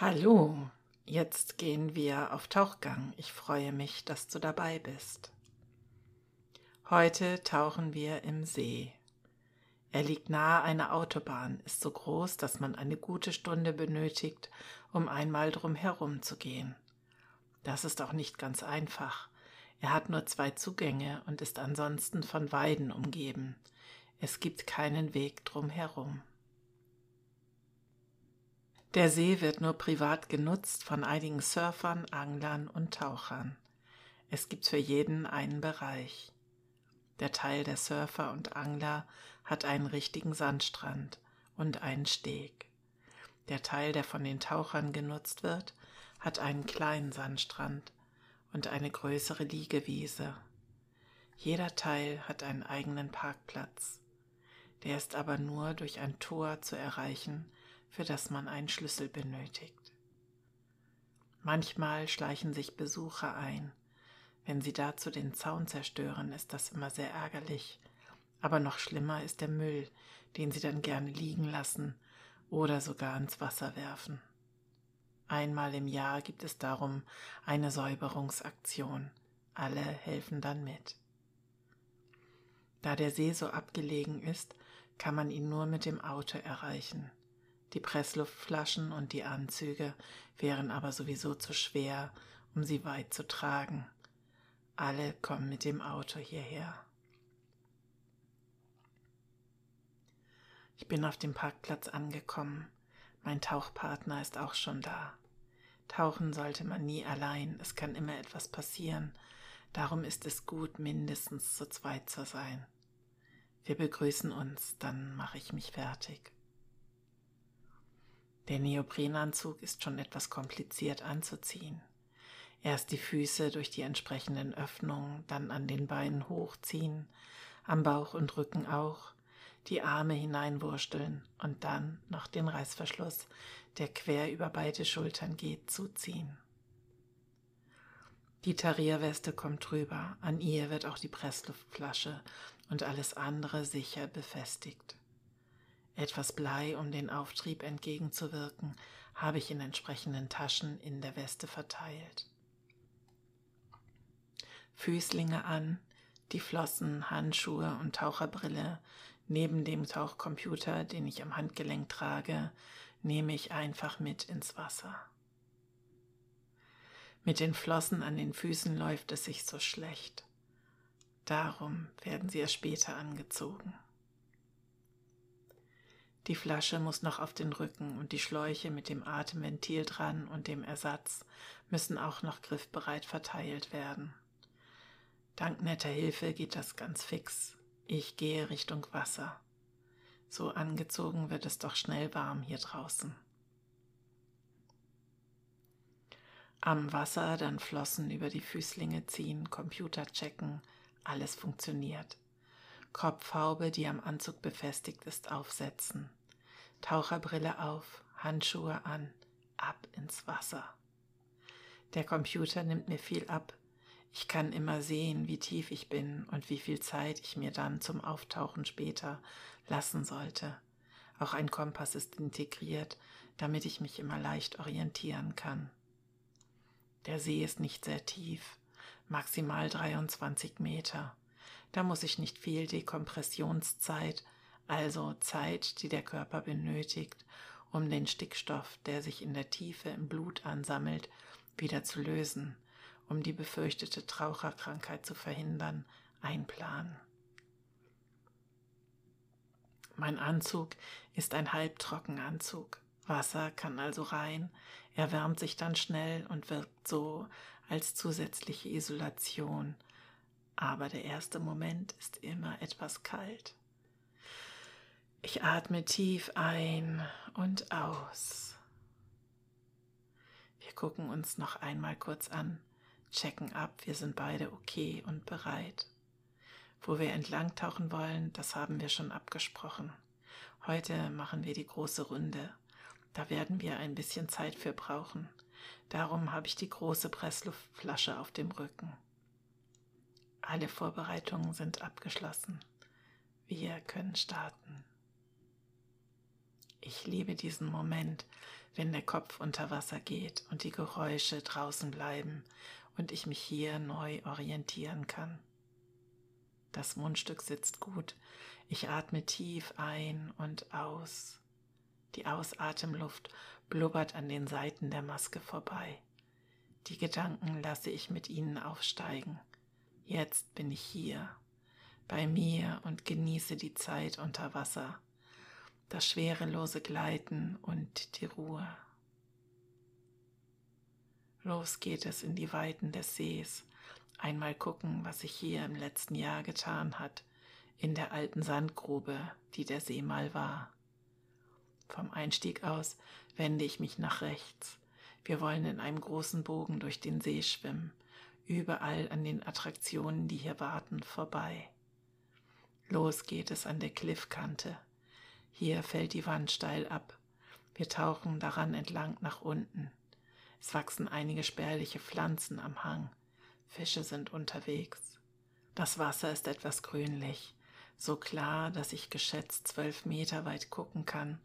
Hallo, jetzt gehen wir auf Tauchgang. Ich freue mich, dass du dabei bist. Heute tauchen wir im See. Er liegt nahe einer Autobahn, ist so groß, dass man eine gute Stunde benötigt, um einmal drum herum zu gehen. Das ist auch nicht ganz einfach. Er hat nur zwei Zugänge und ist ansonsten von Weiden umgeben. Es gibt keinen Weg drum herum. Der See wird nur privat genutzt von einigen Surfern, Anglern und Tauchern. Es gibt für jeden einen Bereich. Der Teil der Surfer und Angler hat einen richtigen Sandstrand und einen Steg. Der Teil, der von den Tauchern genutzt wird, hat einen kleinen Sandstrand und eine größere Liegewiese. Jeder Teil hat einen eigenen Parkplatz. Der ist aber nur durch ein Tor zu erreichen, für das man einen Schlüssel benötigt. Manchmal schleichen sich Besucher ein. Wenn sie dazu den Zaun zerstören, ist das immer sehr ärgerlich. Aber noch schlimmer ist der Müll, den sie dann gerne liegen lassen oder sogar ins Wasser werfen. Einmal im Jahr gibt es darum eine Säuberungsaktion. Alle helfen dann mit. Da der See so abgelegen ist, kann man ihn nur mit dem Auto erreichen. Die Pressluftflaschen und die Anzüge wären aber sowieso zu schwer, um sie weit zu tragen. Alle kommen mit dem Auto hierher. Ich bin auf dem Parkplatz angekommen. Mein Tauchpartner ist auch schon da. Tauchen sollte man nie allein, es kann immer etwas passieren. Darum ist es gut, mindestens zu zweit zu sein. Wir begrüßen uns, dann mache ich mich fertig. Der Neoprenanzug ist schon etwas kompliziert anzuziehen. Erst die Füße durch die entsprechenden Öffnungen, dann an den Beinen hochziehen, am Bauch und Rücken auch, die Arme hineinwursteln und dann noch den Reißverschluss, der quer über beide Schultern geht, zuziehen. Die Tarierweste kommt drüber, an ihr wird auch die Pressluftflasche und alles andere sicher befestigt. Etwas Blei, um den Auftrieb entgegenzuwirken, habe ich in entsprechenden Taschen in der Weste verteilt. Füßlinge an, die Flossen, Handschuhe und Taucherbrille neben dem Tauchcomputer, den ich am Handgelenk trage, nehme ich einfach mit ins Wasser. Mit den Flossen an den Füßen läuft es sich so schlecht. Darum werden sie erst später angezogen. Die Flasche muss noch auf den Rücken und die Schläuche mit dem Atemventil dran und dem Ersatz müssen auch noch griffbereit verteilt werden. Dank netter Hilfe geht das ganz fix. Ich gehe Richtung Wasser. So angezogen wird es doch schnell warm hier draußen. Am Wasser dann Flossen über die Füßlinge ziehen, Computer checken, alles funktioniert. Kopfhaube, die am Anzug befestigt ist, aufsetzen. Taucherbrille auf, Handschuhe an, ab ins Wasser. Der Computer nimmt mir viel ab. Ich kann immer sehen, wie tief ich bin und wie viel Zeit ich mir dann zum Auftauchen später lassen sollte. Auch ein Kompass ist integriert, damit ich mich immer leicht orientieren kann. Der See ist nicht sehr tief, maximal 23 Meter. Da muss ich nicht viel Dekompressionszeit, also Zeit, die der Körper benötigt, um den Stickstoff, der sich in der Tiefe im Blut ansammelt, wieder zu lösen, um die befürchtete Traucherkrankheit zu verhindern, einplanen. Mein Anzug ist ein Halbtrockenanzug. Wasser kann also rein, erwärmt sich dann schnell und wirkt so als zusätzliche Isolation, aber der erste Moment ist immer etwas kalt. Ich atme tief ein und aus. Wir gucken uns noch einmal kurz an, checken ab, wir sind beide okay und bereit. Wo wir entlang tauchen wollen, das haben wir schon abgesprochen. Heute machen wir die große Runde. Da werden wir ein bisschen Zeit für brauchen. Darum habe ich die große Pressluftflasche auf dem Rücken. Alle Vorbereitungen sind abgeschlossen. Wir können starten. Ich liebe diesen Moment, wenn der Kopf unter Wasser geht und die Geräusche draußen bleiben und ich mich hier neu orientieren kann. Das Mundstück sitzt gut. Ich atme tief ein und aus. Die Ausatemluft blubbert an den Seiten der Maske vorbei. Die Gedanken lasse ich mit ihnen aufsteigen. Jetzt bin ich hier, bei mir und genieße die Zeit unter Wasser, das schwerelose Gleiten und die Ruhe. Los geht es in die Weiten des Sees, einmal gucken, was sich hier im letzten Jahr getan hat, in der alten Sandgrube, die der See mal war. Vom Einstieg aus wende ich mich nach rechts. Wir wollen in einem großen Bogen durch den See schwimmen, überall an den Attraktionen, die hier warten, vorbei. Los geht es an der Kliffkante. Hier fällt die Wand steil ab. Wir tauchen daran entlang nach unten. Es wachsen einige spärliche Pflanzen am Hang. Fische sind unterwegs. Das Wasser ist etwas grünlich, so klar, dass ich geschätzt zwölf Meter weit gucken kann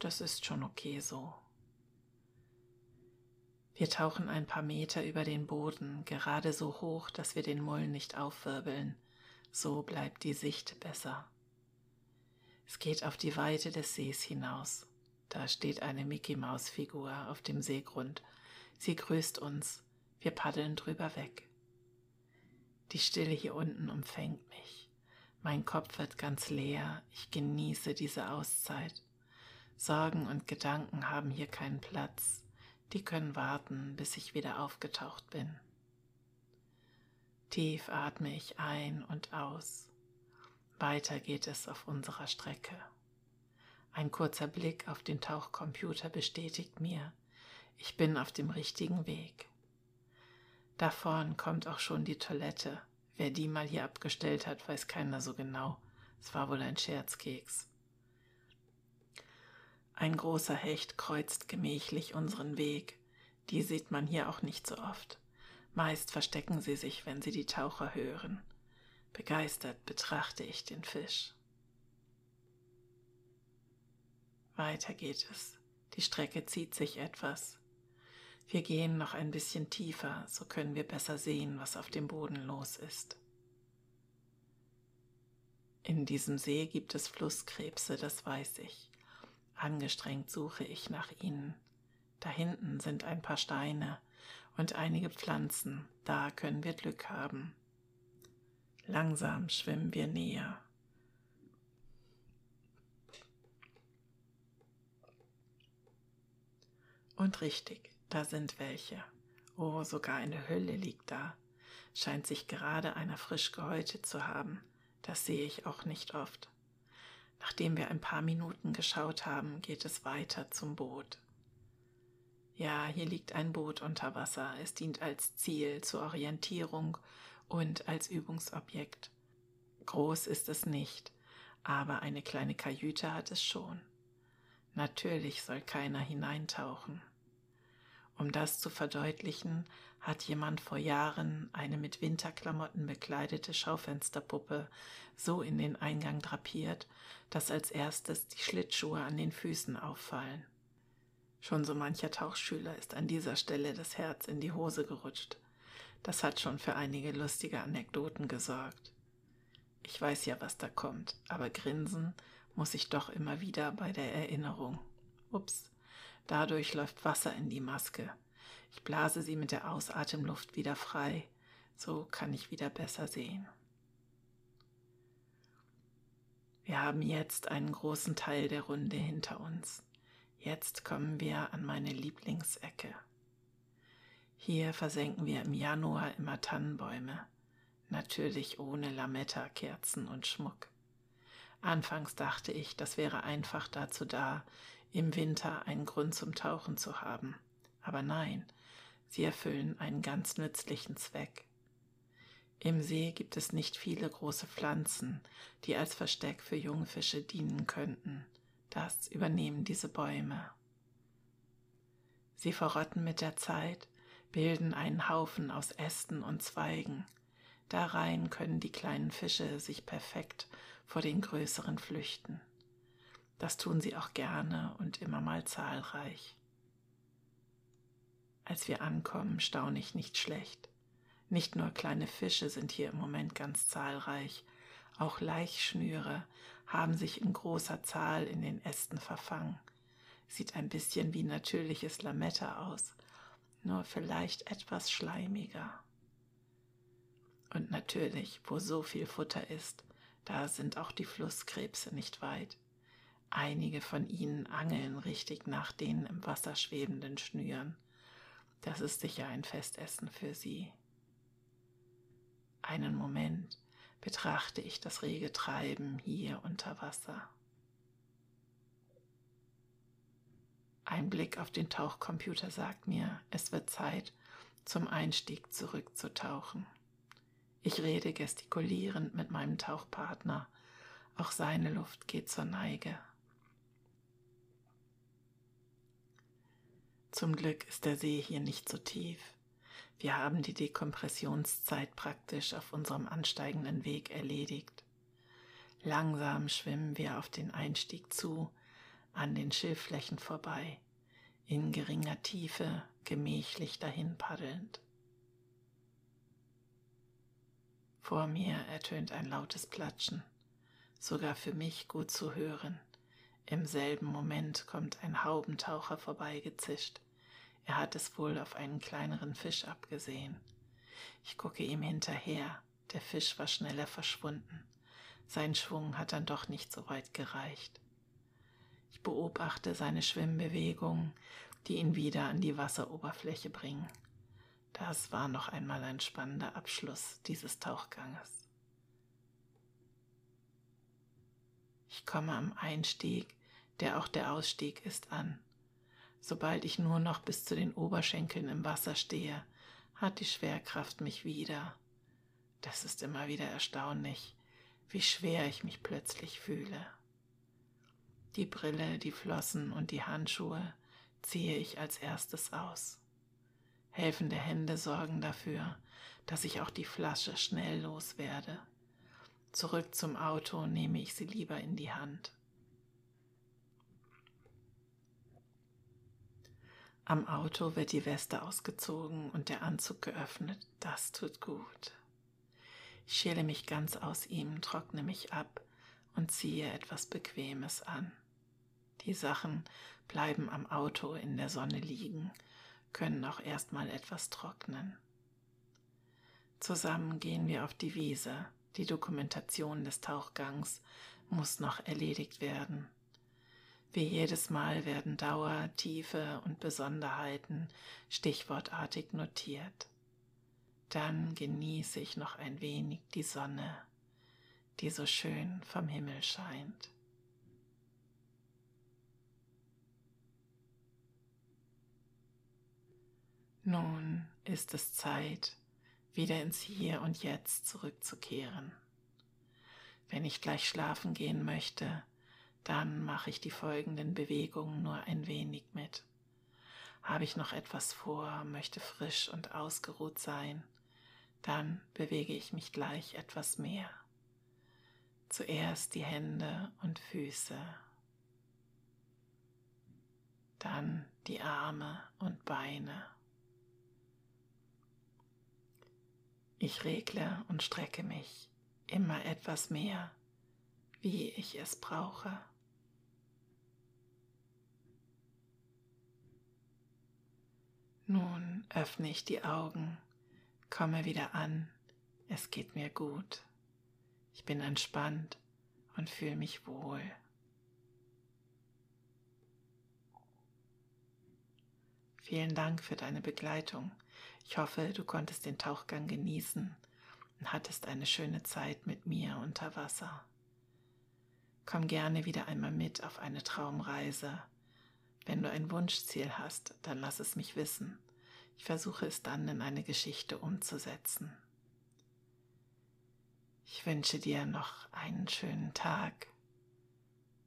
das ist schon okay so. Wir tauchen ein paar Meter über den Boden, gerade so hoch, dass wir den Mullen nicht aufwirbeln. So bleibt die Sicht besser. Es geht auf die Weite des Sees hinaus. Da steht eine Mickey-Maus-Figur auf dem Seegrund. Sie grüßt uns. Wir paddeln drüber weg. Die Stille hier unten umfängt mich. Mein Kopf wird ganz leer. Ich genieße diese Auszeit. Sorgen und Gedanken haben hier keinen Platz, die können warten, bis ich wieder aufgetaucht bin. Tief atme ich ein und aus. Weiter geht es auf unserer Strecke. Ein kurzer Blick auf den Tauchcomputer bestätigt mir, ich bin auf dem richtigen Weg. Da vorn kommt auch schon die Toilette. Wer die mal hier abgestellt hat, weiß keiner so genau. Es war wohl ein Scherzkeks. Ein großer Hecht kreuzt gemächlich unseren Weg. Die sieht man hier auch nicht so oft. Meist verstecken sie sich, wenn sie die Taucher hören. Begeistert betrachte ich den Fisch. Weiter geht es. Die Strecke zieht sich etwas. Wir gehen noch ein bisschen tiefer, so können wir besser sehen, was auf dem Boden los ist. In diesem See gibt es Flusskrebse, das weiß ich. Angestrengt suche ich nach ihnen. Da hinten sind ein paar Steine und einige Pflanzen, da können wir Glück haben. Langsam schwimmen wir näher. Und richtig, da sind welche. Oh, sogar eine Hülle liegt da. Scheint sich gerade einer frisch gehäutet zu haben. Das sehe ich auch nicht oft. Nachdem wir ein paar Minuten geschaut haben, geht es weiter zum Boot. Ja, hier liegt ein Boot unter Wasser. Es dient als Ziel zur Orientierung und als Übungsobjekt. Groß ist es nicht, aber eine kleine Kajüte hat es schon. Natürlich soll keiner hineintauchen. Um das zu verdeutlichen, hat jemand vor Jahren eine mit Winterklamotten bekleidete Schaufensterpuppe so in den Eingang drapiert, dass als erstes die Schlittschuhe an den Füßen auffallen. Schon so mancher Tauchschüler ist an dieser Stelle das Herz in die Hose gerutscht. Das hat schon für einige lustige Anekdoten gesorgt. Ich weiß ja, was da kommt, aber grinsen muss ich doch immer wieder bei der Erinnerung. Ups. Dadurch läuft Wasser in die Maske. Ich blase sie mit der Ausatemluft wieder frei. So kann ich wieder besser sehen. Wir haben jetzt einen großen Teil der Runde hinter uns. Jetzt kommen wir an meine Lieblingsecke. Hier versenken wir im Januar immer Tannenbäume, natürlich ohne Lametta-Kerzen und Schmuck. Anfangs dachte ich, das wäre einfach dazu da, im Winter einen Grund zum Tauchen zu haben. Aber nein, sie erfüllen einen ganz nützlichen Zweck. Im See gibt es nicht viele große Pflanzen, die als Versteck für Jungfische dienen könnten. Das übernehmen diese Bäume. Sie verrotten mit der Zeit, bilden einen Haufen aus Ästen und Zweigen. Darein können die kleinen Fische sich perfekt vor den größeren flüchten. Das tun sie auch gerne und immer mal zahlreich. Als wir ankommen, staune ich nicht schlecht. Nicht nur kleine Fische sind hier im Moment ganz zahlreich, auch Laichschnüre haben sich in großer Zahl in den Ästen verfangen. Sieht ein bisschen wie natürliches Lametta aus, nur vielleicht etwas schleimiger. Und natürlich, wo so viel Futter ist, da sind auch die Flusskrebse nicht weit. Einige von ihnen angeln richtig nach den im Wasser schwebenden Schnüren. Das ist sicher ein Festessen für sie. Einen Moment betrachte ich das rege Treiben hier unter Wasser. Ein Blick auf den Tauchcomputer sagt mir, es wird Zeit, zum Einstieg zurückzutauchen. Ich rede gestikulierend mit meinem Tauchpartner. Auch seine Luft geht zur Neige. Zum Glück ist der See hier nicht so tief. Wir haben die Dekompressionszeit praktisch auf unserem ansteigenden Weg erledigt. Langsam schwimmen wir auf den Einstieg zu, an den Schilfflächen vorbei, in geringer Tiefe gemächlich dahin paddelnd. Vor mir ertönt ein lautes Platschen, sogar für mich gut zu hören. Im selben Moment kommt ein Haubentaucher vorbeigezischt. Er hat es wohl auf einen kleineren Fisch abgesehen. Ich gucke ihm hinterher. Der Fisch war schneller verschwunden. Sein Schwung hat dann doch nicht so weit gereicht. Ich beobachte seine Schwimmbewegungen, die ihn wieder an die Wasseroberfläche bringen. Das war noch einmal ein spannender Abschluss dieses Tauchganges. Ich komme am Einstieg, der auch der Ausstieg ist, an. Sobald ich nur noch bis zu den Oberschenkeln im Wasser stehe, hat die Schwerkraft mich wieder. Das ist immer wieder erstaunlich, wie schwer ich mich plötzlich fühle. Die Brille, die Flossen und die Handschuhe ziehe ich als erstes aus. Helfende Hände sorgen dafür, dass ich auch die Flasche schnell loswerde. Zurück zum Auto nehme ich sie lieber in die Hand. Am Auto wird die Weste ausgezogen und der Anzug geöffnet. Das tut gut. Ich schäle mich ganz aus ihm, trockne mich ab und ziehe etwas Bequemes an. Die Sachen bleiben am Auto in der Sonne liegen, können auch erstmal etwas trocknen. Zusammen gehen wir auf die Wiese. Die Dokumentation des Tauchgangs muss noch erledigt werden. Wie jedes Mal werden Dauer, Tiefe und Besonderheiten stichwortartig notiert. Dann genieße ich noch ein wenig die Sonne, die so schön vom Himmel scheint. Nun ist es Zeit, wieder ins Hier und Jetzt zurückzukehren. Wenn ich gleich schlafen gehen möchte, dann mache ich die folgenden Bewegungen nur ein wenig mit. Habe ich noch etwas vor, möchte frisch und ausgeruht sein, dann bewege ich mich gleich etwas mehr. Zuerst die Hände und Füße, dann die Arme und Beine. Ich regle und strecke mich immer etwas mehr, wie ich es brauche. Nun öffne ich die Augen, komme wieder an, es geht mir gut. Ich bin entspannt und fühle mich wohl. Vielen Dank für deine Begleitung. Ich hoffe, du konntest den Tauchgang genießen und hattest eine schöne Zeit mit mir unter Wasser. Komm gerne wieder einmal mit auf eine Traumreise wenn du ein Wunschziel hast, dann lass es mich wissen. Ich versuche es dann in eine Geschichte umzusetzen. Ich wünsche dir noch einen schönen Tag,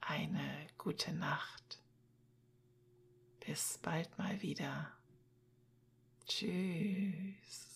eine gute Nacht. Bis bald mal wieder. Tschüss.